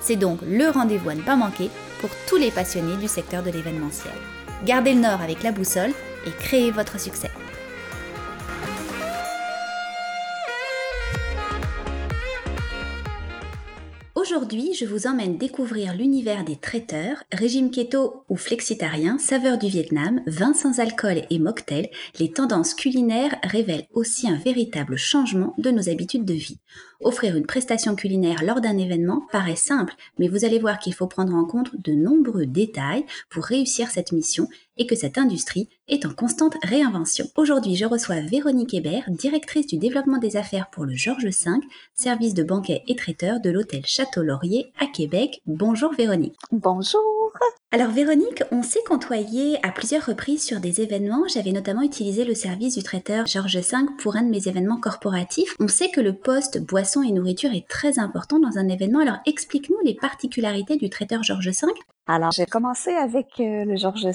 C'est donc le rendez-vous à ne pas manquer pour tous les passionnés du secteur de l'événementiel. Gardez le nord avec la boussole et créez votre succès. Aujourd'hui, je vous emmène découvrir l'univers des traiteurs, régime keto ou flexitarien, saveur du Vietnam, vin sans alcool et mocktail. Les tendances culinaires révèlent aussi un véritable changement de nos habitudes de vie. Offrir une prestation culinaire lors d'un événement paraît simple, mais vous allez voir qu'il faut prendre en compte de nombreux détails pour réussir cette mission et que cette industrie est en constante réinvention. Aujourd'hui, je reçois Véronique Hébert, directrice du développement des affaires pour le Georges V, service de banquet et traiteur de l'hôtel Château Laurier à Québec. Bonjour Véronique. Bonjour. Alors Véronique, on s'est côtoyé à plusieurs reprises sur des événements. J'avais notamment utilisé le service du traiteur Georges V pour un de mes événements corporatifs. On sait que le poste boisson et nourriture est très important dans un événement. Alors explique-nous les particularités du traiteur Georges V. Alors, j'ai commencé avec euh, le Georges V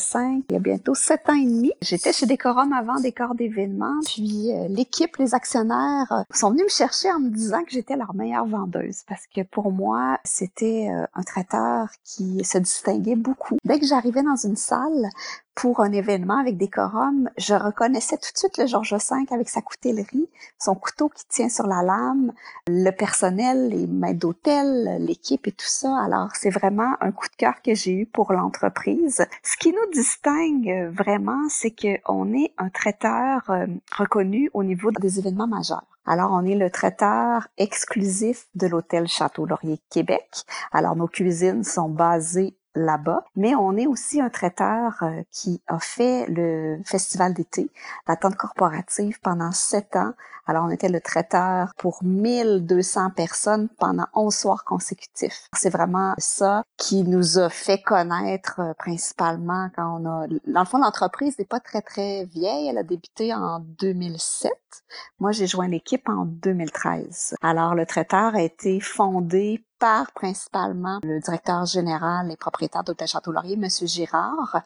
il y a bientôt sept ans et demi. J'étais chez Décorum avant Décor d'événements. Puis euh, l'équipe, les actionnaires euh, sont venus me chercher en me disant que j'étais leur meilleure vendeuse parce que pour moi, c'était un traiteur qui se distinguait beaucoup. Dès que j'arrivais dans une salle, pour un événement avec décorum, je reconnaissais tout de suite le Georges V avec sa coutellerie, son couteau qui tient sur la lame, le personnel, les maîtres d'hôtel, l'équipe et tout ça. Alors, c'est vraiment un coup de cœur que j'ai eu pour l'entreprise. Ce qui nous distingue vraiment, c'est qu'on est un traiteur euh, reconnu au niveau des événements majeurs. Alors, on est le traiteur exclusif de l'hôtel Château Laurier Québec. Alors, nos cuisines sont basées là-bas, mais on est aussi un traiteur euh, qui a fait le festival d'été, la tente corporative pendant sept ans. Alors, on était le traiteur pour 1200 personnes pendant 11 soirs consécutifs. C'est vraiment ça qui nous a fait connaître euh, principalement quand on a... Dans le fond, l'entreprise n'est pas très, très vieille. Elle a débuté en 2007. Moi, j'ai joint l'équipe en 2013. Alors, le traiteur a été fondé par principalement le directeur général et propriétaire d'Hôtel Château-Laurier, Monsieur Girard,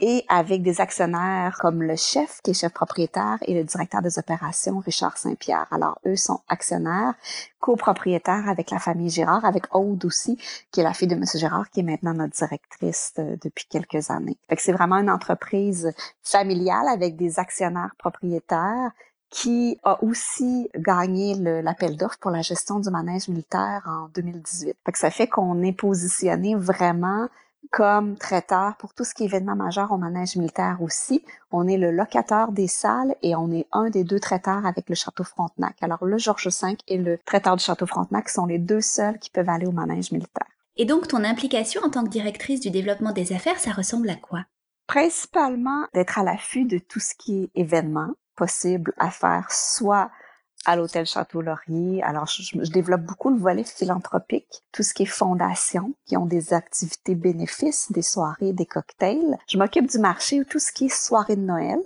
et avec des actionnaires comme le chef, qui est chef propriétaire, et le directeur des opérations, Richard Saint-Pierre. Alors, eux sont actionnaires, copropriétaires avec la famille Girard, avec Aude aussi, qui est la fille de Monsieur Girard, qui est maintenant notre directrice depuis quelques années. Fait que c'est vraiment une entreprise familiale avec des actionnaires propriétaires qui a aussi gagné l'appel d'offres pour la gestion du manège militaire en 2018. Fait que ça fait qu'on est positionné vraiment comme traiteur pour tout ce qui est événement majeur au manège militaire aussi. On est le locateur des salles et on est un des deux traiteurs avec le Château Frontenac. Alors le Georges V et le traiteur du Château Frontenac sont les deux seuls qui peuvent aller au manège militaire. Et donc ton implication en tant que directrice du développement des affaires, ça ressemble à quoi? Principalement d'être à l'affût de tout ce qui est événement, possible à faire soit à l'hôtel Château Laurier. Alors, je, développe beaucoup le volet philanthropique, tout ce qui est fondation, qui ont des activités bénéfices, des soirées, des cocktails. Je m'occupe du marché ou tout ce qui est soirée de Noël.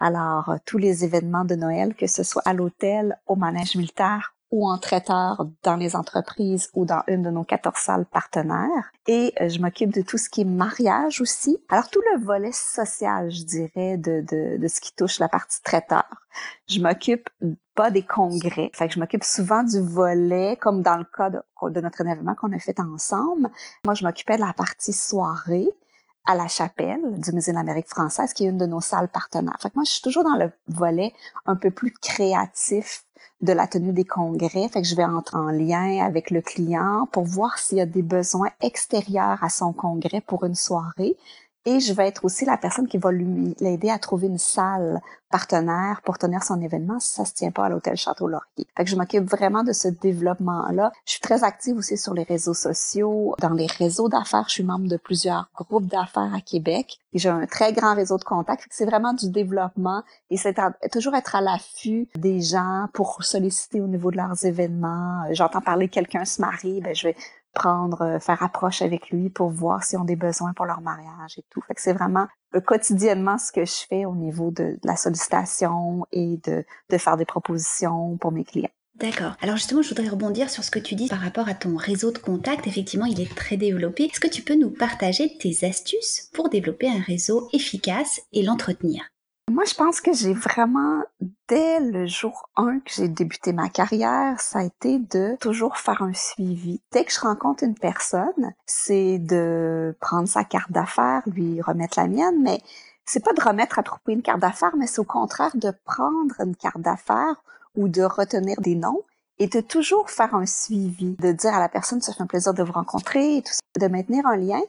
Alors, euh, tous les événements de Noël, que ce soit à l'hôtel, au manège militaire ou en traiteur dans les entreprises ou dans une de nos 14 salles partenaires. Et euh, je m'occupe de tout ce qui est mariage aussi. Alors tout le volet social, je dirais, de, de, de ce qui touche la partie traiteur. Je m'occupe pas des congrès. Fait que je m'occupe souvent du volet, comme dans le cas de, notre événement qu'on a fait ensemble. Moi, je m'occupais de la partie soirée à la chapelle du Musée de l'Amérique française, qui est une de nos salles partenaires. Fait que moi, je suis toujours dans le volet un peu plus créatif de la tenue des congrès. Fait je vais entrer en lien avec le client pour voir s'il y a des besoins extérieurs à son congrès pour une soirée. Et je vais être aussi la personne qui va l'aider à trouver une salle partenaire pour tenir son événement si ça se tient pas à l'hôtel Château Laurier. Fait que je m'occupe vraiment de ce développement-là. Je suis très active aussi sur les réseaux sociaux, dans les réseaux d'affaires. Je suis membre de plusieurs groupes d'affaires à Québec. J'ai un très grand réseau de contacts. C'est vraiment du développement et c'est toujours être à l'affût des gens pour solliciter au niveau de leurs événements. J'entends parler quelqu'un se marie, ben je vais prendre, euh, faire approche avec lui pour voir s'ils ont des besoins pour leur mariage et tout. Fait que c'est vraiment euh, quotidiennement ce que je fais au niveau de, la sollicitation et de, de faire des propositions pour mes clients. D'accord. Alors justement, je voudrais rebondir sur ce que tu dis par rapport à ton réseau de contacts. Effectivement, il est très développé. Est-ce que tu peux nous partager tes astuces pour développer un réseau efficace et l'entretenir? Moi, je pense que j'ai vraiment, dès le jour 1 que j'ai débuté ma carrière, ça a été de toujours faire un suivi. Dès que je rencontre une personne, c'est de prendre sa carte d'affaires, lui remettre la mienne, mais c'est pas de remettre à propos une carte d'affaires, mais c'est au contraire de prendre une carte d'affaires ou de retenir des noms et de toujours faire un suivi, de dire à la personne, ça fait un plaisir de vous rencontrer, et tout ça, de maintenir un lien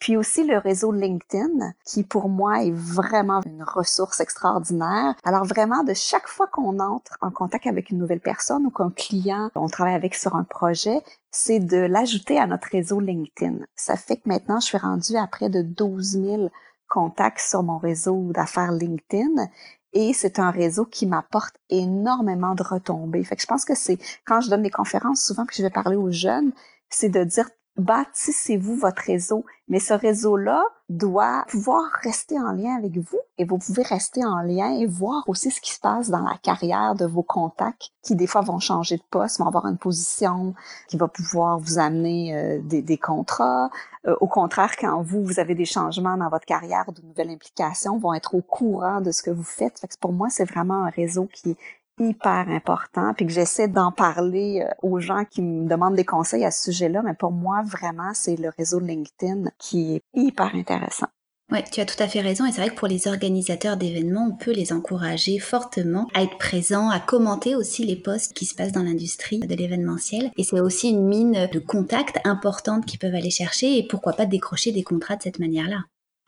puis aussi le réseau LinkedIn, qui pour moi est vraiment une ressource extraordinaire. Alors vraiment, de chaque fois qu'on entre en contact avec une nouvelle personne ou qu'un client, on travaille avec sur un projet, c'est de l'ajouter à notre réseau LinkedIn. Ça fait que maintenant, je suis rendue à près de 12 000 contacts sur mon réseau d'affaires LinkedIn. Et c'est un réseau qui m'apporte énormément de retombées. Fait que je pense que c'est, quand je donne des conférences, souvent que je vais parler aux jeunes, c'est de dire bâtissez-vous votre réseau. Mais ce réseau-là doit pouvoir rester en lien avec vous et vous pouvez rester en lien et voir aussi ce qui se passe dans la carrière de vos contacts qui des fois vont changer de poste, vont avoir une position qui va pouvoir vous amener euh, des, contrats. Euh, au contraire, quand vous, vous avez des changements dans votre carrière, de nouvelles implications, vont être au courant de ce que vous faites. Fait que pour moi, c'est vraiment un réseau qui hyper important, puis que j'essaie d'en parler euh, aux gens qui me demandent des conseils à ce sujet-là, mais pour moi, vraiment, c'est le réseau LinkedIn qui est hyper intéressant. Oui, tu as tout à fait raison. Et c'est vrai que pour les organisateurs d'événements, on peut les encourager fortement à être présents, à commenter aussi les posts qui se passent dans l'industrie de l'événementiel. Et c'est aussi une mine de contacts importantes qu'ils peuvent aller chercher et pourquoi pas décrocher des contrats de cette manière-là.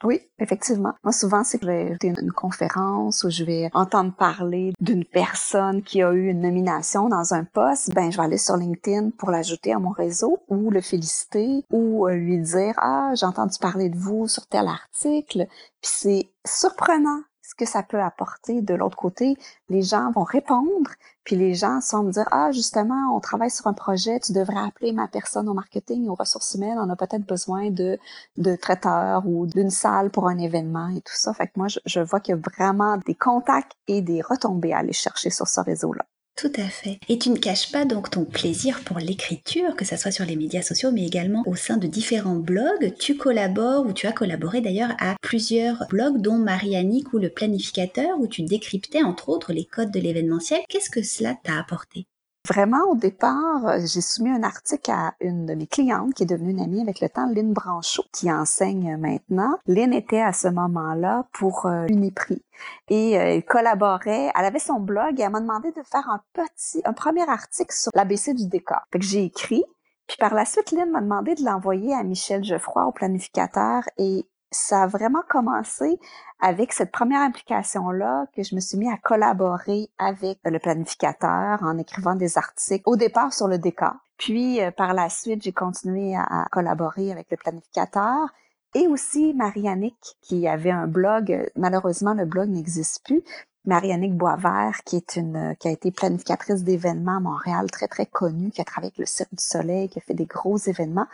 Oui, effectivement. Moi, souvent, c'est que je vais une, une conférence où je vais entendre parler d'une personne qui a eu une nomination dans un poste. Ben, je vais aller sur LinkedIn pour l'ajouter à mon réseau ou le féliciter ou euh, lui dire, ah, j'ai entendu parler de vous sur tel article. Puis c'est surprenant ce que ça peut apporter de l'autre côté. Les gens vont répondre, puis les gens sont me dire ah justement on travaille sur un projet, tu devrais appeler ma personne au marketing, aux ressources humaines, on a peut-être besoin de de traiteurs ou d'une salle pour un événement et tout ça. Fait que moi je, je vois qu'il y a vraiment des contacts et des retombées à aller chercher sur ce réseau-là. Tout à fait. Et tu ne caches pas donc ton plaisir pour l'écriture, que ce soit sur les médias sociaux, mais également au sein de différents blogs. Tu collabores, ou tu as collaboré d'ailleurs à plusieurs blogs, dont Marianique ou Le Planificateur, où tu décryptais entre autres les codes de l'événementiel. Qu'est-ce que cela t'a apporté? Vraiment, au départ, euh, j'ai soumis un article à une de mes clientes qui est devenue une amie avec le temps, Lynn Branchot, qui enseigne maintenant. Lynn était à ce moment-là pour euh, Uniprix et euh, elle collaborait. Elle avait son blog et elle m'a demandé de faire un petit, un premier article sur l'ABC du décor. Que j'ai écrit. Puis par la suite, Lynn m'a demandé de l'envoyer à Michel Geoffroy, au planificateur, et ça a vraiment commencé avec cette première implication-là que je me suis mis à collaborer avec le planificateur en écrivant des articles au départ sur le décor. Puis euh, par la suite, j'ai continué à, collaborer avec le planificateur et aussi Marianique qui avait un blog. Malheureusement, le blog n'existe plus, Marianique Boisvert, qui est une, qui a été planificatrice d'événements à Montréal, très, très connue, qui a travaillé avec le Cirque du Soleil, qui a fait des gros événements,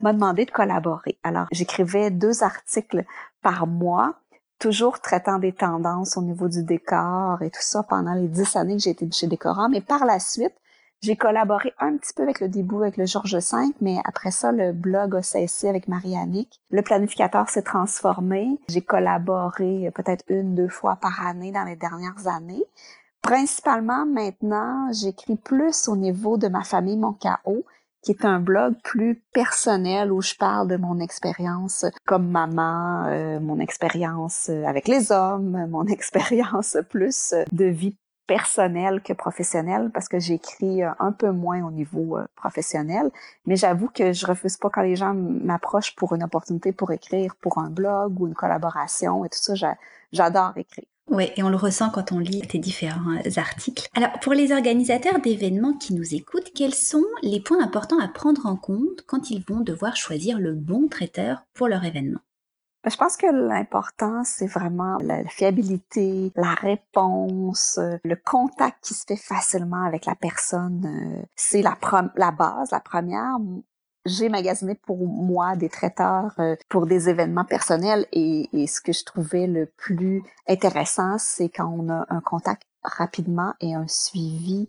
m'a demandé de collaborer. Alors, j'écrivais deux articles par mois, toujours traitant des tendances au niveau du décor et tout ça pendant les dix années que j'ai été chez Décorum. Mais par la suite, j'ai collaboré un petit peu avec le début avec le Georges V, mais après ça, le blog a cessé avec Marianique. Le planificateur s'est transformé. J'ai collaboré peut-être une, deux fois par année dans les dernières années. Principalement, maintenant, j'écris plus au niveau de ma famille, mon chaos, qui est un blog plus personnel où je parle de mon expérience comme maman, euh, mon expérience avec les hommes, mon expérience plus de vie personnel que professionnel parce que j'écris euh, un peu moins au niveau euh, professionnel. Mais j'avoue que je refuse pas quand les gens m'approchent pour une opportunité pour écrire pour un blog ou une collaboration et tout ça. J'adore écrire. Oui, et on le ressent quand on lit tes différents euh, articles. Alors, pour les organisateurs d'événements qui nous écoutent, quels sont les points importants à prendre en compte quand ils vont devoir choisir le bon traiteur pour leur événement? Je pense que l'important, c'est vraiment la fiabilité, la réponse, euh, le contact qui se fait facilement avec la personne. Euh, c'est la, base, la première. j'ai magasiné pour moi des traiteurs euh, pour des événements personnels et, ce que je trouvais le plus intéressant, c'est quand on a un contact rapidement et un suivi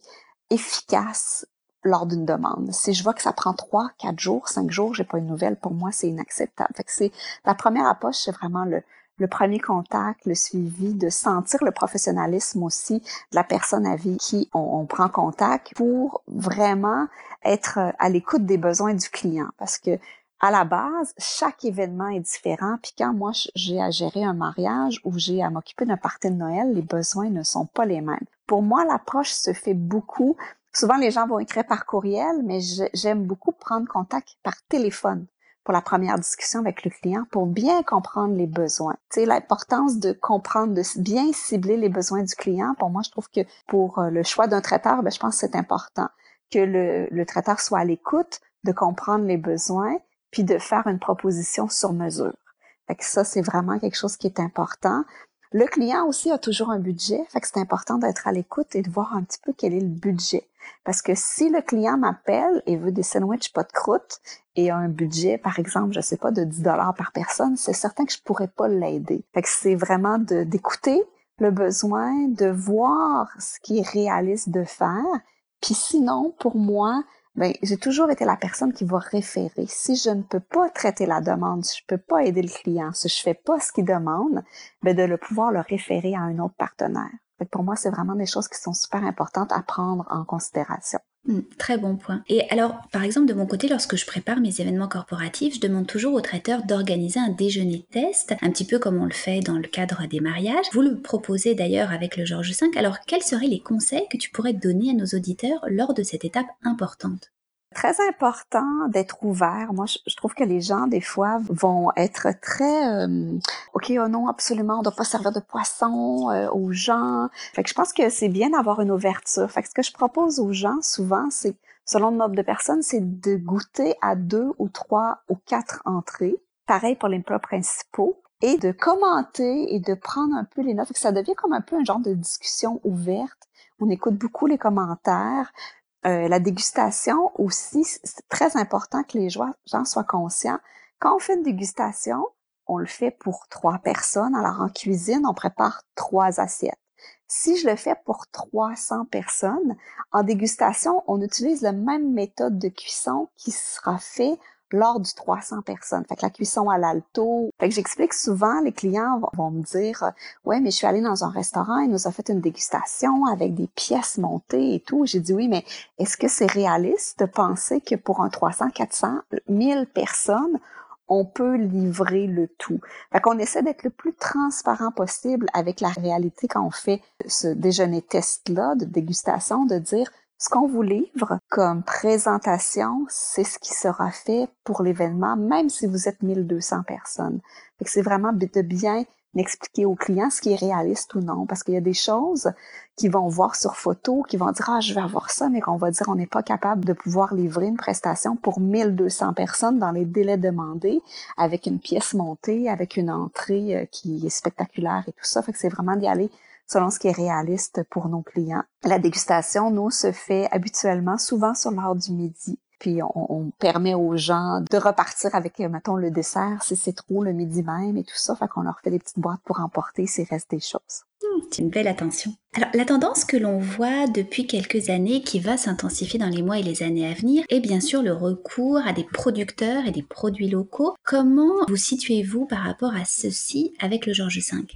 efficace lors d'une demande. Si je vois que ça prend trois, quatre jours, cinq jours, j'ai pas une nouvelle, pour moi, c'est inacceptable. C'est la première approche, c'est vraiment le, premier contact, le suivi, de sentir le professionnalisme aussi de la personne avec qui on, prend contact pour vraiment être à l'écoute des besoins du client. Parce que à la base, chaque événement est différent. Puis quand moi j'ai à gérer un mariage ou j'ai à m'occuper d'un party de Noël, les besoins ne sont pas les mêmes. Pour moi, l'approche se fait beaucoup. Souvent, les gens vont écrire par courriel, mais j'aime beaucoup prendre contact par téléphone pour la première discussion avec le client pour bien comprendre les besoins. Tu l'importance de comprendre, de bien cibler les besoins du client. Pour moi, je trouve que pour euh, le choix d'un traiteur, ben, je pense que c'est important que le, le traiteur soit à l'écoute, de comprendre les besoins, puis de faire une proposition sur mesure. Fait que ça, c'est vraiment quelque chose qui est important. Le client aussi a toujours un budget, fait que c'est important d'être à l'écoute et de voir un petit peu quel est le budget. Parce que si le client m'appelle et veut des sandwichs pas de croûte et a un budget, par exemple, je sais pas, de 10 dollars par personne, c'est certain que je pourrais pas l'aider. Fait c'est vraiment d'écouter le besoin, de voir ce qui est réaliste de faire. Puis sinon, pour moi, ben, j'ai toujours été la personne qui va référer. Si je ne peux pas traiter la demande, si je peux pas aider le client, si je fais pas ce qu'il demande, ben, de le pouvoir le référer à un autre partenaire. Pour moi, c'est vraiment des choses qui sont super importantes à prendre en considération. Hmm, très bon point. Et alors, par exemple, de mon côté, lorsque je prépare mes événements corporatifs, je demande toujours au traiteur d'organiser un déjeuner test, un petit peu comme on le fait dans le cadre des mariages. Vous le proposez d'ailleurs avec le Georges V. Alors, quels seraient les conseils que tu pourrais donner à nos auditeurs lors de cette étape importante? Très important d'être ouvert. Moi, je, trouve que les gens, des fois, vont être très euh, OK, oh non, absolument, on doit pas servir de poisson euh, aux gens. Fait que je pense que c'est bien d'avoir une ouverture. Fait que ce que je propose aux gens, souvent, c'est, selon le nombre de personnes, c'est de goûter à deux ou trois ou quatre entrées. Pareil pour les plats principaux et de commenter et de prendre un peu les notes. Ça devient comme un peu un genre de discussion ouverte. On écoute beaucoup les commentaires. Euh, la dégustation aussi, c'est très important que les gens soient conscients. Quand on fait une dégustation, on le fait pour trois personnes. Alors en cuisine, on prépare trois assiettes. Si je le fais pour 300 personnes, en dégustation, on utilise la même méthode de cuisson qui sera fait lors du 300 personnes. Fait que la cuisson à l'alto. Fait que j'explique souvent, les clients vont, me dire, ouais, mais je suis allée dans un restaurant, il nous a fait une dégustation avec des pièces montées et tout. J'ai dit oui, mais est-ce que c'est réaliste de penser que pour un 300, 400, 1000 personnes, on peut livrer le tout. Fait qu'on essaie d'être le plus transparent possible avec la réalité quand on fait ce déjeuner test-là de dégustation, de dire ce qu'on vous livre comme présentation, c'est ce qui sera fait pour l'événement, même si vous êtes 1200 personnes. C'est vraiment de bien expliquer aux clients ce qui est réaliste ou non, parce qu'il y a des choses qu'ils vont voir sur photo, qui vont dire, ah, je vais avoir ça, mais qu'on va dire, on n'est pas capable de pouvoir livrer une prestation pour 1200 personnes dans les délais demandés, avec une pièce montée, avec une entrée euh, qui est spectaculaire et tout ça. Fait que c'est vraiment d'y aller selon ce qui est réaliste pour nos clients. La dégustation, nous, se fait habituellement souvent sur l'heure du midi. Puis on, permet aux gens de repartir avec, mettons, le dessert si c'est trop le midi même et tout ça. Fait qu'on leur fait des petites boîtes pour emporter s'il reste des choses. Hmm, c'est une belle attention. Alors, la tendance que l'on voit depuis quelques années, qui va s'intensifier dans les mois et les années à venir, est bien sûr le recours à des producteurs et des produits locaux. Comment vous situez-vous par rapport à ceci avec le Georges V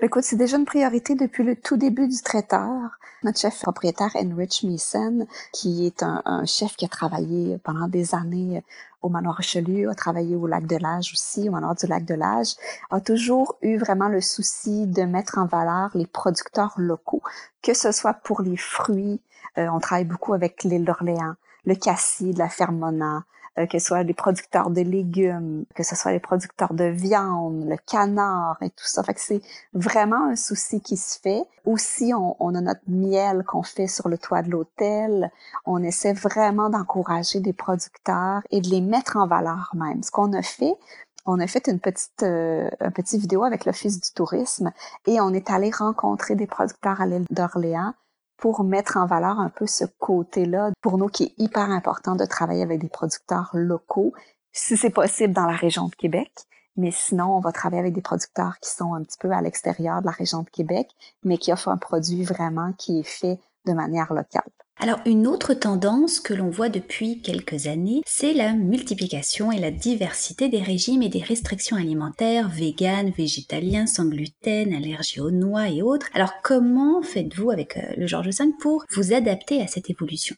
Écoute, c'est déjà une priorité depuis le tout début du traiteur. Notre chef propriétaire, Enrich Meeson, qui est un, chef qui a travaillé pendant des années au manoir Richelieu, a travaillé au lac de l'Age aussi, au manoir du lac de l'Age, a toujours eu vraiment le souci de mettre en valeur les producteurs locaux, que ce soit pour les fruits, euh, on travaille beaucoup avec l'île d'Orléans, le cassis de la Fermona, que ce soit les producteurs de légumes, que ce soit les producteurs de viande, le canard et tout ça. Fait que c'est vraiment un souci qui se fait. Aussi, on, on a notre miel qu'on fait sur le toit de l'hôtel. On essaie vraiment d'encourager des producteurs et de les mettre en valeur même. Ce qu'on a fait, on a fait une petite, euh, une petite vidéo avec l'Office du tourisme et on est allé rencontrer des producteurs à l'île d'Orléans pour mettre en valeur un peu ce côté-là, pour nous qui est hyper important de travailler avec des producteurs locaux, si c'est possible dans la région de Québec. Mais sinon, on va travailler avec des producteurs qui sont un petit peu à l'extérieur de la région de Québec, mais qui offrent un produit vraiment qui est fait de manière locale. Alors une autre tendance que l'on voit depuis quelques années, c'est la multiplication et la diversité des régimes et des restrictions alimentaires, véganes, végétaliens, sans gluten, allergie aux noix et autres. Alors comment faites-vous avec euh, le Georges V pour vous adapter à cette évolution?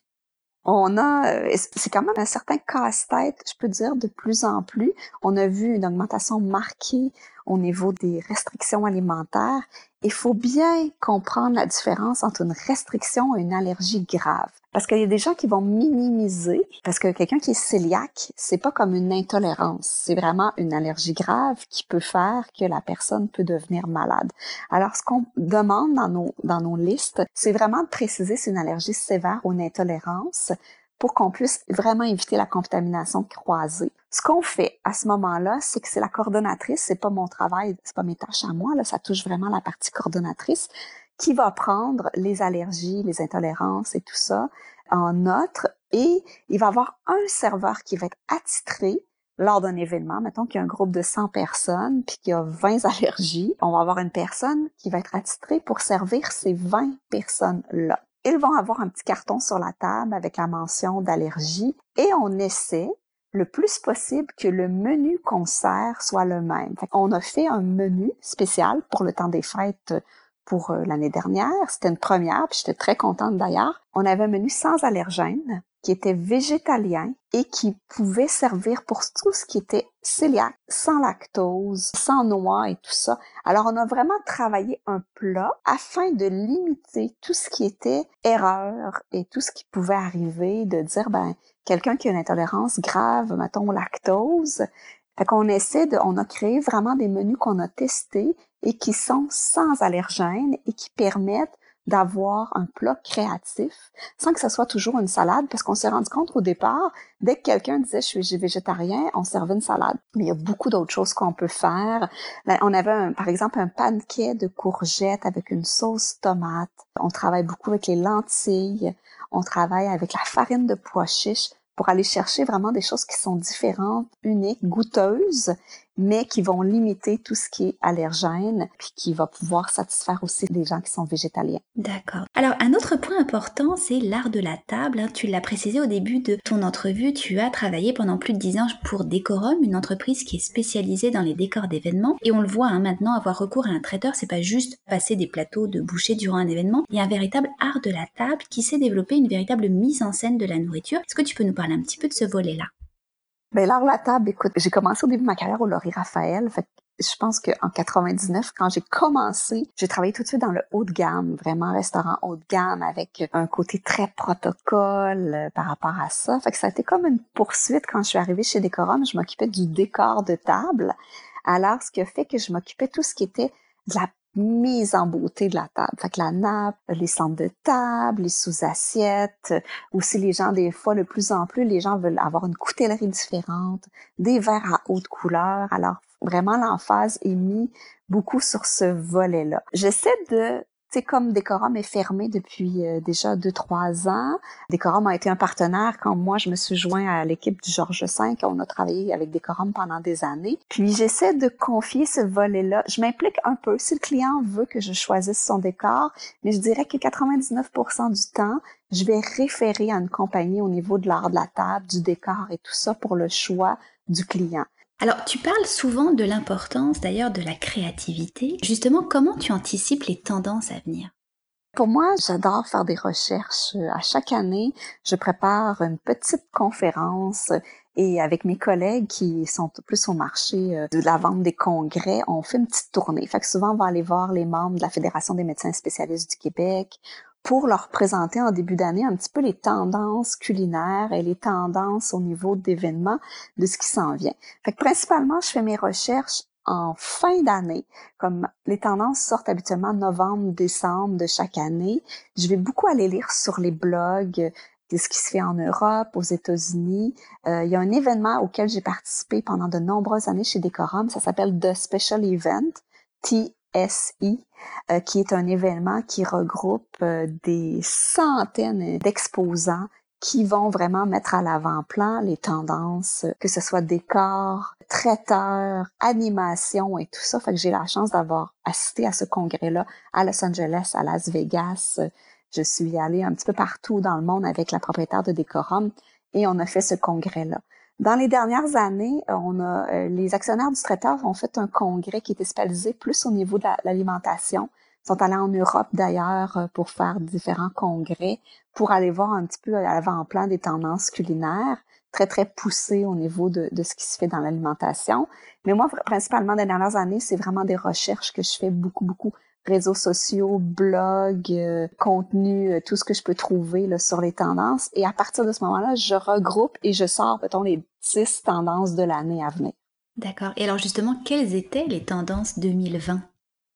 On a, euh, c'est quand même un certain casse-tête, je peux dire, de plus en plus. On a vu une augmentation marquée au niveau des restrictions alimentaires. Il faut bien comprendre la différence entre une restriction et une allergie grave. Parce qu'il y a des gens qui vont minimiser, parce que quelqu'un qui est cœliaque, c'est pas comme une intolérance, c'est vraiment une allergie grave qui peut faire que la personne peut devenir malade. Alors, ce qu'on demande dans nos, dans nos listes, c'est vraiment de préciser si c'est une allergie sévère ou une intolérance pour qu'on puisse vraiment éviter la contamination croisée. Ce qu'on fait à ce moment-là, c'est que c'est la coordonnatrice, c'est pas mon travail, c'est pas mes tâches à moi, là, ça touche vraiment la partie coordonnatrice, qui va prendre les allergies, les intolérances et tout ça en note et il va avoir un serveur qui va être attitré lors d'un événement, mettons qu'il y a un groupe de 100 personnes puis qu'il y a 20 allergies, on va avoir une personne qui va être attitrée pour servir ces 20 personnes-là. Ils vont avoir un petit carton sur la table avec la mention d'allergie et on essaie le plus possible que le menu qu'on sert soit le même. on a fait un menu spécial pour le temps des fêtes pour euh, l'année dernière. C'était une première, puis j'étais très contente d'ailleurs. On avait un menu sans allergènes, qui était végétalien et qui pouvait servir pour tout ce qui était cœliaque, sans lactose, sans noix et tout ça. Alors on a vraiment travaillé un plat afin de limiter tout ce qui était erreur et tout ce qui pouvait arriver, de dire ben quelqu'un qui a une intolérance grave, mettons lactose, fait qu'on essaie de, on a créé vraiment des menus qu'on a testés et qui sont sans allergènes et qui permettent d'avoir un plat créatif sans que ce soit toujours une salade parce qu'on s'est rendu compte au départ, dès que quelqu'un disait je suis végétarien, on servait une salade. Mais il y a beaucoup d'autres choses qu'on peut faire. On avait par exemple un panquet de courgettes avec une sauce tomate. On travaille beaucoup avec les lentilles. On travaille avec la farine de pois chiches pour aller chercher vraiment des choses qui sont différentes, uniques, goûteuses, mais qui vont limiter tout ce qui est allergène, puis qui va pouvoir satisfaire aussi les gens qui sont végétaliens. D'accord. Alors, un autre point important, c'est l'art de la table. Hein. Tu l'as précisé au début de ton entrevue, tu as travaillé pendant plus de dix ans pour Décorum, une entreprise qui est spécialisée dans les décors d'événements. Et on le voit hein, maintenant, avoir recours à un traiteur, c'est pas juste passer des plateaux de boucher durant un événement. Il y a un véritable art de la table qui s'est développé, une véritable mise en scène de la nourriture. Est-ce que tu peux nous parler un petit peu de ce volet-là? Ben, l'art la table, écoute, j'ai commencé au début de ma carrière au Laurie Raphaël. Fait je pense qu'en 99, quand j'ai commencé, j'ai travaillé tout de suite dans le haut de gamme, vraiment restaurant haut de gamme avec un côté très protocole euh, par rapport à ça. Fait que ça a été comme une poursuite quand je suis arrivée chez Décorum. Je m'occupais du décor de table. Alors, ce qui a fait que je m'occupais tout ce qui était de la mise en beauté de la table. Fait que la nappe, les centres de table, les sous-assiettes, aussi les gens, des fois, de plus en plus, les gens veulent avoir une coutellerie différente, des verres à haute couleur. Alors, vraiment, l'emphase est mise beaucoup sur ce volet-là. J'essaie de c'est comme Décorum est fermé depuis euh, déjà deux trois ans. Décorum a été un partenaire quand moi je me suis joint à l'équipe du Georges V. On a travaillé avec Décorum pendant des années. Puis j'essaie de confier ce volet-là. Je m'implique un peu si le client veut que je choisisse son décor, mais je dirais que 99% du temps, je vais référer à une compagnie au niveau de l'art de la table, du décor et tout ça pour le choix du client. Alors, tu parles souvent de l'importance d'ailleurs de la créativité. Justement, comment tu anticipes les tendances à venir? Pour moi, j'adore faire des recherches. À chaque année, je prépare une petite conférence et avec mes collègues qui sont plus au marché euh, de la vente des congrès, on fait une petite tournée. Fait que souvent, on va aller voir les membres de la Fédération des médecins spécialistes du Québec pour leur présenter en début d'année un petit peu les tendances culinaires et les tendances au niveau d'événements de ce qui s'en vient. Fait que principalement, je fais mes recherches en fin d'année, comme les tendances sortent habituellement novembre, décembre de chaque année, je vais beaucoup aller lire sur les blogs de ce qui se fait en Europe, aux États-Unis. Euh, il y a un événement auquel j'ai participé pendant de nombreuses années chez Decorum, ça s'appelle The Special Event, SI, euh, qui est un événement qui regroupe euh, des centaines d'exposants qui vont vraiment mettre à l'avant-plan les tendances, que ce soit décor, traiteur, animation et tout ça. Fait j'ai la chance d'avoir assisté à ce congrès-là à Los Angeles, à Las Vegas. Je suis allée un petit peu partout dans le monde avec la propriétaire de Décorum et on a fait ce congrès-là. Dans les dernières années, on a euh, les actionnaires du traiteur ont fait un congrès qui était spécialisé plus au niveau de l'alimentation. Ils sont allés en Europe d'ailleurs euh, pour faire différents congrès, pour aller voir un petit peu à l'avant-plan des tendances culinaires, très très poussées au niveau de, de ce qui se fait dans l'alimentation. Mais moi, principalement dans les dernières années, c'est vraiment des recherches que je fais beaucoup, beaucoup réseaux sociaux, blogs, euh, contenu, euh, tout ce que je peux trouver sur les tendances. Et à partir de ce moment-là, je regroupe et je sors, mettons, les six tendances de l'année à venir. D'accord. Et alors justement, quelles étaient les tendances 2020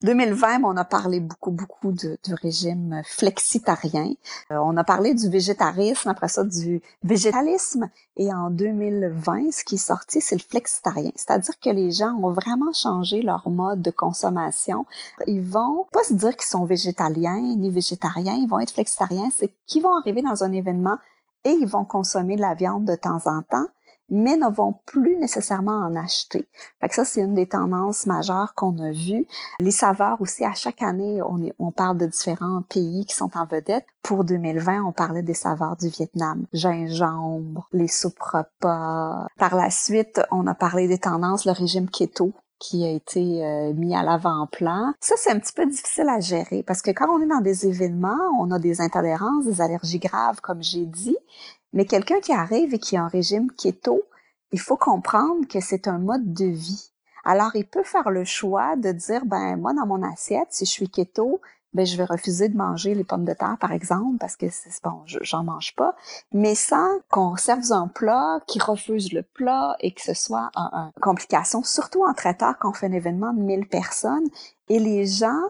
2020, on a parlé beaucoup, beaucoup de, régime flexitarien. Euh, on a parlé du végétarisme, après ça du végétalisme. Et en 2020, ce qui est sorti, c'est le flexitarien. C'est-à-dire que les gens ont vraiment changé leur mode de consommation. Ils vont pas se dire qu'ils sont végétaliens ni végétariens, ils vont être flexitariens. C'est qu'ils vont arriver dans un événement et ils vont consommer de la viande de temps en temps mais ne vont plus nécessairement en acheter. Fait que ça, c'est une des tendances majeures qu'on a vues. Les saveurs aussi, à chaque année, on, est, on parle de différents pays qui sont en vedette. Pour 2020, on parlait des saveurs du Vietnam, gingembre, les soupes repas. Par la suite, on a parlé des tendances, le régime keto, qui a été euh, mis à l'avant-plan. Ça, c'est un petit peu difficile à gérer parce que quand on est dans des événements, on a des intolérances, des allergies graves, comme j'ai dit, mais quelqu'un qui arrive et qui a un régime keto, il faut comprendre que c'est un mode de vie. Alors, il peut faire le choix de dire, ben, moi, dans mon assiette, si je suis keto, ben, je vais refuser de manger les pommes de terre, par exemple, parce que c'est bon, j'en mange pas. Mais sans qu'on serve un plat, qui refuse le plat et que ce soit une complication, surtout en traiteur quand on fait un événement de 1000 personnes et les gens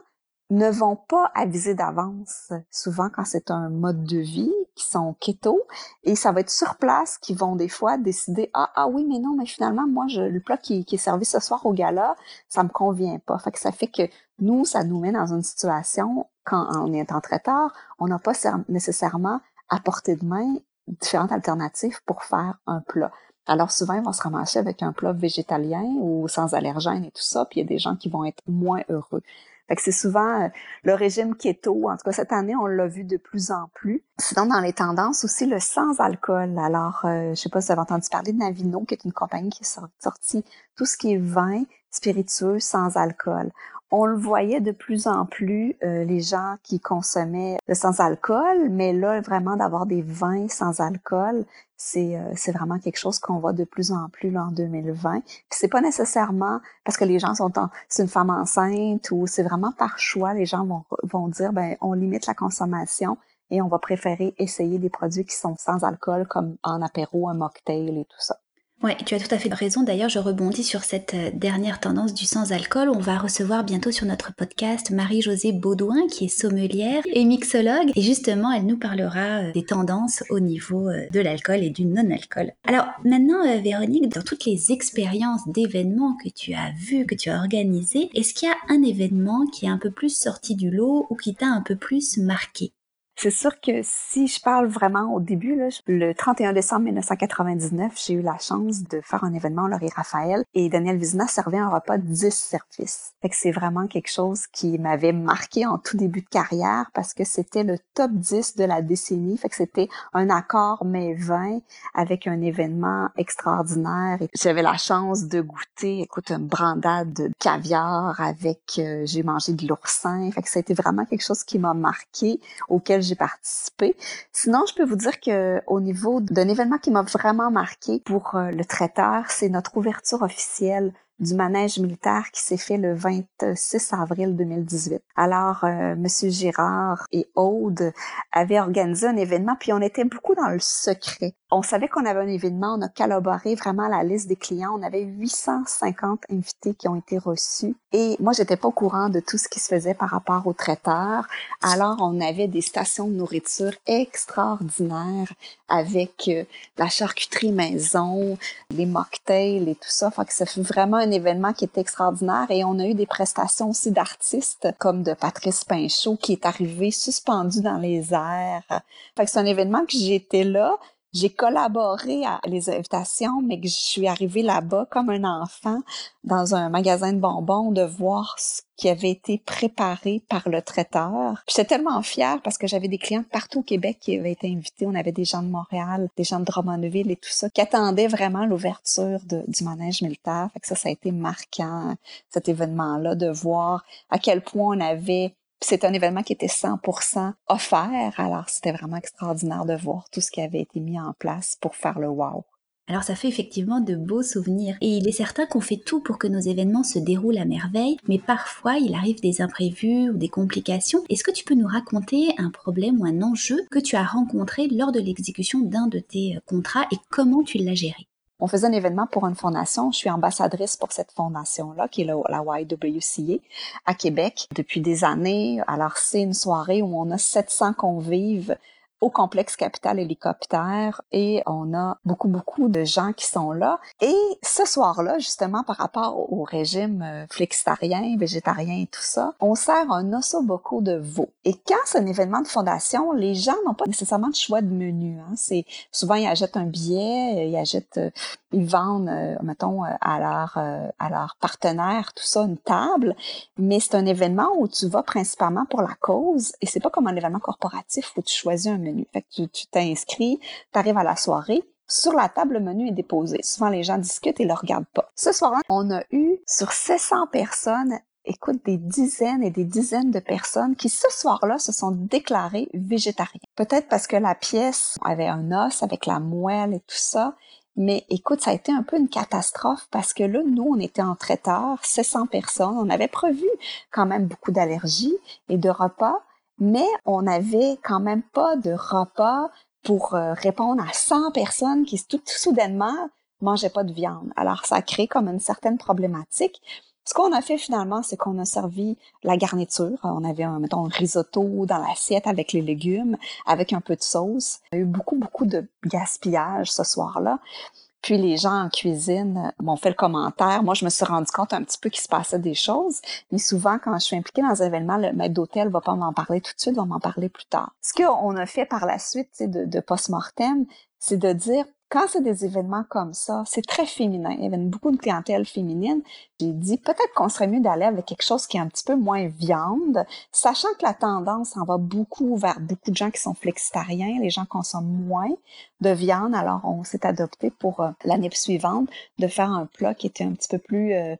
ne vont pas aviser d'avance, souvent quand c'est un mode de vie, qui sont keto, et ça va être sur place qu'ils vont des fois décider ah ah oui mais non mais finalement moi je, le plat qui, qui est servi ce soir au gala ça me convient pas, fait que ça fait que nous ça nous met dans une situation quand on est en traiteur, on n'a pas nécessairement à portée de main différentes alternatives pour faire un plat. Alors souvent, ils vont se ramasser avec un plat végétalien ou sans allergène et tout ça, puis il y a des gens qui vont être moins heureux. Fait que c'est souvent euh, le régime keto. En tout cas, cette année, on l'a vu de plus en plus. Sinon, dans les tendances aussi, le sans-alcool. Alors, euh, je sais pas si vous avez entendu parler de Navino, qui est une compagnie qui est sortie tout ce qui est vin spiritueux sans alcool on le voyait de plus en plus, euh, les gens qui consommaient sans-alcool, mais là, vraiment d'avoir des vins sans alcool, c'est euh, vraiment quelque chose qu'on voit de plus en plus là, en 2020. Puis c'est pas nécessairement parce que les gens sont en, c'est une femme enceinte ou c'est vraiment par choix, les gens vont, vont dire, ben on limite la consommation et on va préférer essayer des produits qui sont sans alcool comme en apéro, un mocktail et tout ça. Oui, tu as tout à fait raison. D'ailleurs, je rebondis sur cette euh, dernière tendance du sans-alcool. On va recevoir bientôt sur notre podcast Marie-Josée Baudouin, qui est sommelière et mixologue. Et justement, elle nous parlera euh, des tendances au niveau euh, de l'alcool et du non-alcool. Alors maintenant, Véronique, dans toutes les expériences d'événements que tu as vues, que tu as organisées, est-ce qu'il y a un événement qui est un peu plus sorti du lot ou qui t'a un peu plus marqué? C'est sûr que si je parle vraiment au début, là, le 31 décembre 1999, j'ai eu la chance de faire un événement Laurie Raphaël et Daniel Vizina servait un repas de 10 services. Fait que c'est vraiment quelque chose qui m'avait marqué en tout début de carrière parce que c'était le top 10 de la décennie. Fait que c'était un accord mais 20 avec un événement extraordinaire. J'avais la chance de goûter, écoute, une brandade de caviar avec, euh, j'ai mangé de l'oursin. Fait que c'était vraiment quelque chose qui m'a marqué, auquel j'ai participé. Sinon, je peux vous dire que au niveau d'un événement qui m'a vraiment marqué pour euh, le traiteur, c'est notre ouverture officielle du manège militaire qui s'est fait le 26 avril 2018. Alors, euh, Monsieur Girard et Aude avaient organisé un événement, puis on était beaucoup dans le secret. On savait qu'on avait un événement, on a collaboré vraiment la liste des clients. On avait 850 invités qui ont été reçus. Et moi, j'étais pas au courant de tout ce qui se faisait par rapport aux traiteurs. Alors, on avait des stations de nourriture extraordinaires avec euh, la charcuterie maison, les mocktails et tout ça. Fait que ça fait vraiment un événement qui est extraordinaire et on a eu des prestations aussi d'artistes comme de Patrice Pinchot qui est arrivé suspendu dans les airs. Fait que c'est un événement que j'étais là, j'ai collaboré à les invitations, mais que je suis arrivée là-bas comme un enfant dans un magasin de bonbons de voir ce qui avait été préparé par le traiteur. J'étais tellement fière parce que j'avais des clients partout au Québec qui avaient été invités. On avait des gens de Montréal, des gens de Drummondville et tout ça, qui attendaient vraiment l'ouverture du manège militaire. Ça, ça a été marquant, cet événement-là, de voir à quel point on avait c'est un événement qui était 100% offert, alors c'était vraiment extraordinaire de voir tout ce qui avait été mis en place pour faire le wow. Alors ça fait effectivement de beaux souvenirs et il est certain qu'on fait tout pour que nos événements se déroulent à merveille, mais parfois il arrive des imprévus ou des complications. Est-ce que tu peux nous raconter un problème ou un enjeu que tu as rencontré lors de l'exécution d'un de tes contrats et comment tu l'as géré? On faisait un événement pour une fondation. Je suis ambassadrice pour cette fondation-là, qui est la, YWCA à Québec depuis des années. Alors, c'est une soirée où on a 700 convives au complexe Capital Hélicoptère et on a beaucoup, beaucoup de gens qui sont là. Et ce soir-là, justement, par rapport au régime euh, flexitarien, végétarien et tout ça, on sert un ossobuco de veau. Et quand c'est un événement de fondation, les gens n'ont pas nécessairement de choix de menu. Hein. C'est souvent ils achètent un billet, ils achètent, euh, ils vendent, euh, mettons, à leur à leur partenaire tout ça une table. Mais c'est un événement où tu vas principalement pour la cause et c'est pas comme un événement corporatif où tu choisis un menu fait que tu t'inscris, tu arrives à la soirée, sur la table, le menu est déposé. Souvent, les gens discutent et le regardent pas. Ce soir-là, on a eu sur 700 personnes écoute, des dizaines et des dizaines de personnes qui, ce soir-là, se sont déclarées végétariennes. Peut-être parce que la pièce avait un os avec la moelle et tout ça. Mais écoute, ça a été un peu une catastrophe parce que là, nous, on était en traiteur, 700 personnes. On avait prévu quand même beaucoup d'allergies et de repas mais on n'avait quand même pas de repas pour euh, répondre à 100 personnes qui tout, soudainement mangeaient pas de viande. Alors ça crée comme une certaine problématique. Ce qu'on a fait finalement, c'est qu'on a servi la garniture. On avait, mettons, un risotto dans l'assiette avec les légumes, avec un peu de sauce. Il y a eu beaucoup, beaucoup de gaspillage ce soir-là. Puis les gens en cuisine m'ont fait le commentaire. Moi, je me suis rendu compte un petit peu qu'il se passait des choses. Mais souvent, quand je suis impliquée dans un événement, le maître d'hôtel va pas m'en parler tout de suite, va m'en parler plus tard. Ce qu'on a fait par la suite de, de post-mortem, c'est de dire, quand c'est des événements comme ça, c'est très féminin. Il y avait beaucoup de clientèle féminine. J'ai dit peut-être qu'on serait mieux d'aller avec quelque chose qui est un petit peu moins viande, sachant que la tendance en va beaucoup vers beaucoup de gens qui sont flexitariens, les gens consomment moins de viande. Alors on s'est adopté pour euh, l'année suivante de faire un plat qui était un petit peu plus euh,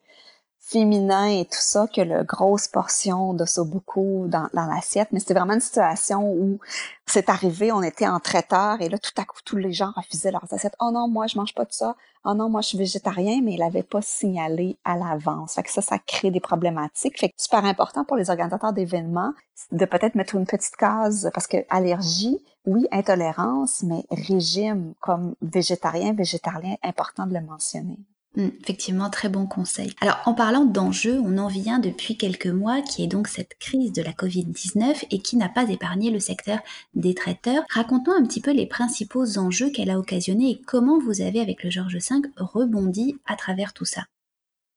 féminin et tout ça que le grosse portion de beaucoup dans, dans l'assiette. Mais c'était vraiment une situation où c'est arrivé, on était en traiteur et là, tout à coup, tous les gens refusaient leurs assiettes. Oh non, moi, je mange pas de ça. Oh non, moi, je suis végétarien, mais il l'avait pas signalé à l'avance. Fait que ça, ça crée des problématiques. Fait que super important pour les organisateurs d'événements de peut-être mettre une petite case parce que allergie, oui, intolérance, mais régime comme végétarien, végétarien, important de le mentionner. Hmm, effectivement, très bon conseil. Alors, en parlant d'enjeux, on en vient depuis quelques mois, qui est donc cette crise de la Covid-19 et qui n'a pas épargné le secteur des traiteurs. Raconte-nous un petit peu les principaux enjeux qu'elle a occasionnés et comment vous avez, avec le Georges V, rebondi à travers tout ça.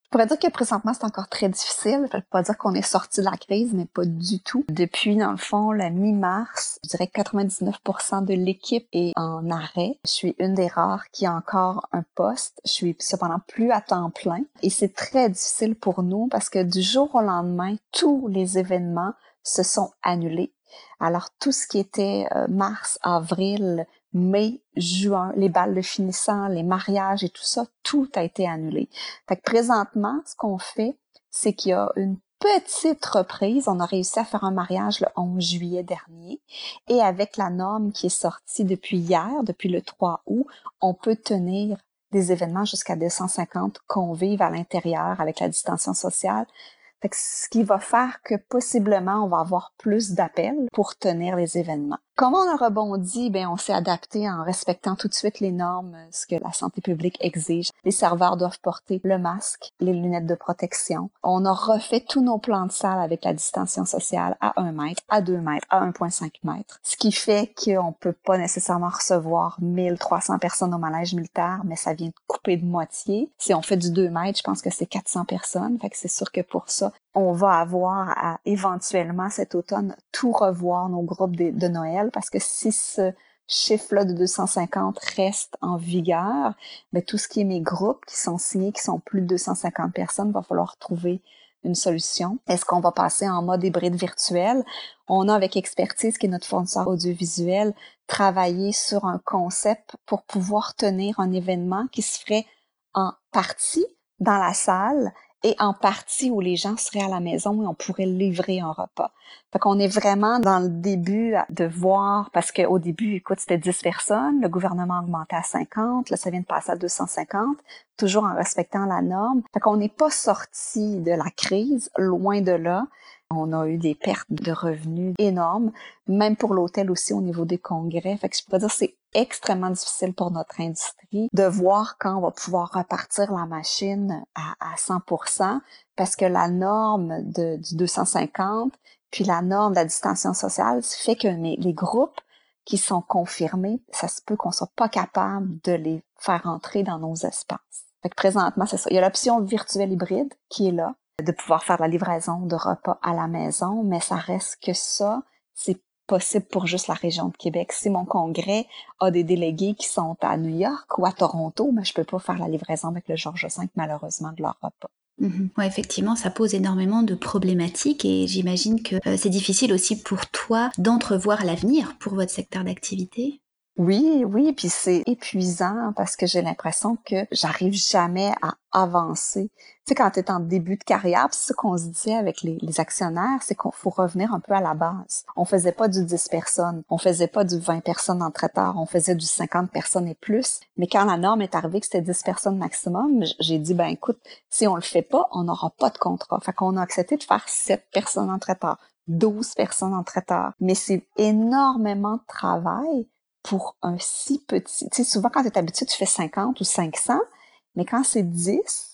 Je pourrais dire que présentement, c'est encore très difficile. Je ne pas dire qu'on est sorti de la crise, mais pas du tout. Depuis, dans le fond, la mi-mars, je dirais que 99% de l'équipe est en arrêt. Je suis une des rares qui a encore un poste. Je suis cependant plus à temps plein. Et c'est très difficile pour nous parce que du jour au lendemain, tous les événements se sont annulés. Alors, tout ce qui était euh, mars, avril, mai, juin, les balles de finissant, les mariages et tout ça, tout a été annulé. Fait que présentement, ce qu'on fait, c'est qu'il y a une petite reprise. On a réussi à faire un mariage le 11 juillet dernier. Et avec la norme qui est sortie depuis hier, depuis le 3 août, on peut tenir des événements jusqu'à 250 convives à l'intérieur avec la distanciation sociale Fait ce qui va faire que possiblement on va avoir plus d'appels pour tenir les événements. Comment on a rebondi? Ben, on s'est adapté en respectant tout de suite les normes, ce que la santé publique exige. Les serveurs doivent porter le masque, les lunettes de protection. On a refait tous nos plans de salle avec la distanciation sociale à 1 mètre, à 2 mètres, à 1,5 mètres. Ce qui fait qu'on peut pas nécessairement recevoir 1300 personnes au manège militaire, mais ça vient de couper de moitié. Si on fait du 2 mètres, je pense que c'est 400 personnes. Fait que c'est sûr que pour ça, on va avoir à éventuellement cet automne tout revoir nos groupes de, Noël parce que si ce chiffre-là de 250 reste en vigueur, mais ben, tout ce qui est mes groupes qui sont signés, qui sont plus de 250 personnes, va falloir trouver une solution. Est-ce qu'on va passer en mode hybride virtuel? On a avec Expertise, qui est notre fournisseur audiovisuel, travaillé sur un concept pour pouvoir tenir un événement qui se ferait en partie dans la salle et en partie où les gens seraient à la maison et on pourrait livrer un repas. Fait qu'on est vraiment dans le début de voir, parce qu'au début, écoute, c'était 10 personnes, le gouvernement a augmenté à 50, là, ça vient de passer à 250, toujours en respectant la norme. Fait qu'on n'est pas sorti de la crise, loin de là. On a eu des pertes de revenus énormes, même pour l'hôtel aussi au niveau des congrès. Fait que je peux dire c'est extrêmement difficile pour notre industrie de voir quand on va pouvoir repartir la machine à, à 100% parce que la norme de, du 250 puis la norme de la distanciation sociale fait que les groupes qui sont confirmés, ça se peut qu'on soit pas capable de les faire entrer dans nos espaces. Fait que présentement, c'est ça. Il y a l'option virtuelle hybride qui est là, de pouvoir faire la livraison de repas à la maison, mais ça reste que ça, c'est possible pour juste la région de Québec. Si mon congrès a des délégués qui sont à New York ou à Toronto, mais je peux pas faire la livraison avec le Georges V, malheureusement, de leur repas. Ouais, effectivement, ça pose énormément de problématiques et j'imagine que euh, c'est difficile aussi pour toi d'entrevoir l'avenir pour votre secteur d'activité. Oui, oui, puis c'est épuisant parce que j'ai l'impression que j'arrive jamais à avancer. Tu sais, quand tu es en début de carrière, ce qu'on se disait avec les, actionnaires, c'est qu'on faut revenir un peu à la base. On faisait pas du 10 personnes, on faisait pas du 20 personnes en traiteur, on faisait du 50 personnes et plus. Mais quand la norme est arrivée que c'était 10 personnes maximum, j'ai dit, ben écoute, si on le fait pas, on n'aura pas de contrat. Fait qu'on a accepté de faire 7 personnes en traiteur, 12 personnes en traiteur. Mais c'est énormément de travail pour un si petit. Tu sais, souvent, quand tu es habitué, tu fais 50 ou 500, mais quand c'est 10,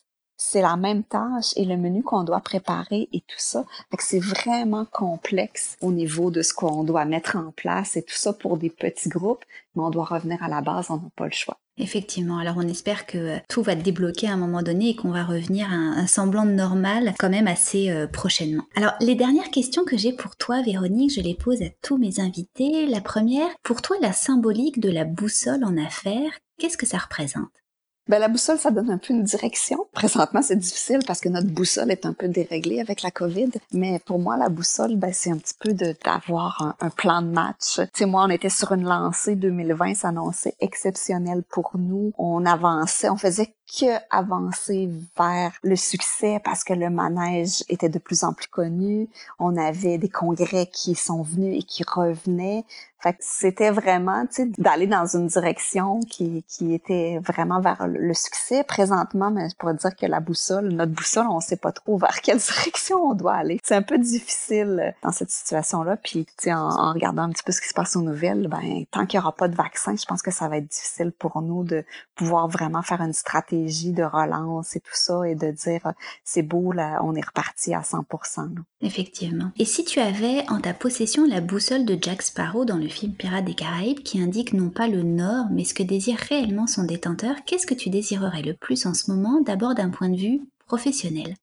c'est la même tâche et le menu qu'on doit préparer et tout ça. Fait c'est vraiment complexe au niveau de ce qu'on doit mettre en place et tout ça pour des petits groupes, mais on doit revenir à la base, on n'a pas le choix. Effectivement, alors on espère que euh, tout va débloquer à un moment donné et qu'on va revenir à un, semblant de normal quand même assez euh, prochainement. Alors les dernières questions que j'ai pour toi Véronique, je les pose à tous mes invités. La première, pour toi la symbolique de la boussole en affaires, qu'est-ce que ça représente? Ben, la boussole, ça donne un peu une direction. Présentement, c'est difficile parce que notre boussole est un peu déréglée avec la COVID. Mais pour moi, la boussole, ben, c'est un petit peu d'avoir un, plan de match. Tu sais, moi, on était sur une lancée 2020, ça annonçait exceptionnel pour nous. On avançait, on faisait que avancer vers le succès parce que le manège était de plus en plus connu. On avait des congrès qui sont venus et qui revenaient. Fait c'était vraiment, tu sais, d'aller dans une direction qui, qui était vraiment vers le succès. Présentement, mais je pourrais dire que la boussole, notre boussole, on sait pas trop vers quelle direction on doit aller. C'est un peu difficile dans cette situation-là. Puis, tu sais, en, regardant un petit peu ce qui se passe aux nouvelles, ben, tant qu'il y aura pas de vaccin, je pense que ça va être difficile pour nous de pouvoir vraiment faire une stratégie de relance et tout ça et de dire, c'est beau, là, on est reparti à 100%. Effectivement. Et si tu avais en ta possession la boussole de Jack Sparrow dans le film Pirates des Caraïbes qui indique non pas le nord mais ce que désire réellement son détenteur, qu'est-ce que tu désirerais le plus en ce moment d'abord d'un point de vue professionnel?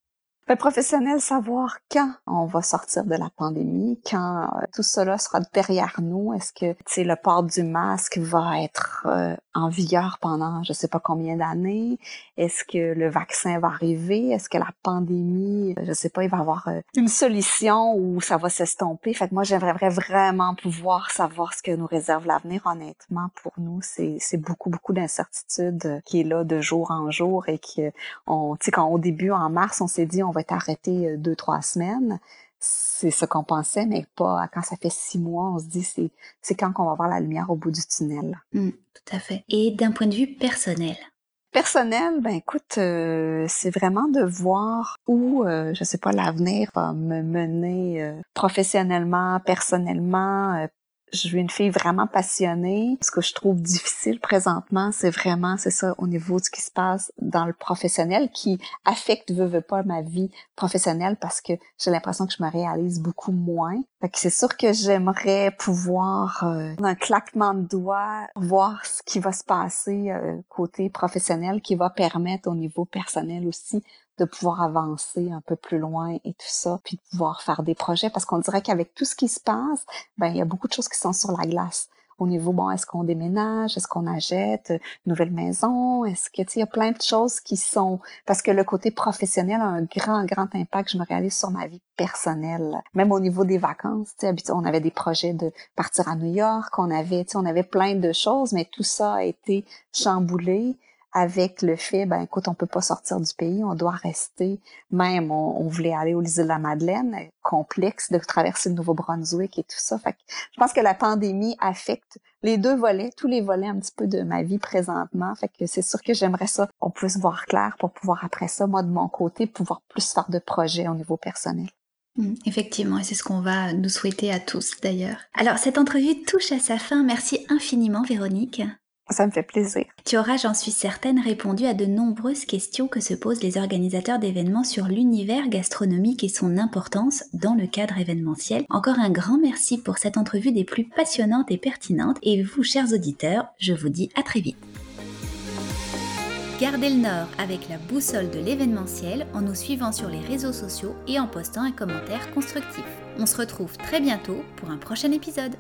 Ben, professionnel, savoir quand on va sortir de la pandémie, quand euh, tout cela sera derrière nous. Est-ce que le port du masque va être euh, en vigueur pendant je sais pas combien d'années? Est-ce que le vaccin va arriver? Est-ce que la pandémie, je sais pas, il va y avoir euh, une solution où ça va s'estomper? Fait que moi, j'aimerais vraiment pouvoir savoir ce que nous réserve l'avenir. Honnêtement, pour nous, c'est beaucoup beaucoup d'incertitude qui est là de jour en jour et que on, quand au début en mars, on s'est dit on va être arrêté euh, deux, trois semaines. C'est ce qu'on pensait, mais pas quand ça fait six mois, on se dit c'est, c'est quand qu'on va voir la lumière au bout du tunnel. Mmh, tout à fait. Et d'un point de vue personnel, Personnel, ben écoute, euh, c'est vraiment de voir où, euh, je sais pas, l'avenir va me mener euh, professionnellement, personnellement, je suis une fille vraiment passionnée. Ce que je trouve difficile présentement, c'est vraiment, c'est ça, au niveau de ce qui se passe dans le professionnel qui affecte, veut, veut pas, ma vie professionnelle parce que j'ai l'impression que je me réalise beaucoup moins. Fait que c'est sûr que j'aimerais pouvoir, euh, un claquement de doigts, voir ce qui va se passer euh, côté professionnel qui va permettre au niveau personnel aussi de pouvoir avancer un peu plus loin et tout ça, puis de pouvoir faire des projets parce qu'on dirait qu'avec tout ce qui se passe, ben il y a beaucoup de choses qui sont sur la glace. Au niveau, bon, est-ce qu'on déménage, est-ce qu'on achète une nouvelle maison, est-ce que, tu il y a plein de choses qui sont, parce que le côté professionnel a un grand, grand impact, je me réalise sur ma vie personnelle. Même au niveau des vacances, tu sais, on avait des projets de partir à New York, on avait, tu on avait plein de choses, mais tout ça a été chamboulé avec le fait, ben écoute, on peut pas sortir du pays, on doit rester. Même, on, voulait aller aux îles de la Madeleine, complexe de traverser le Nouveau-Brunswick et tout ça. Fait que je pense que la pandémie affecte les deux volets, tous les volets un petit peu de ma vie présentement. Fait que c'est sûr que j'aimerais ça, on puisse voir clair pour pouvoir après ça, moi de mon côté, pouvoir plus faire de projets au niveau personnel. Mmh, effectivement, et c'est ce qu'on va nous souhaiter à tous d'ailleurs. Alors, cette entrevue touche à sa fin. Merci infiniment, Véronique. Ça me fait plaisir. Tu auras, j'en suis certaine, répondu à de nombreuses questions que se posent les organisateurs d'événements sur l'univers gastronomique et son importance dans le cadre événementiel. Encore un grand merci pour cette entrevue des plus passionnantes et pertinentes. Et vous, chers auditeurs, je vous dis à très vite. Gardez le nord avec la boussole de l'événementiel en nous suivant sur les réseaux sociaux et en postant un commentaire constructif. On se retrouve très bientôt pour un prochain épisode.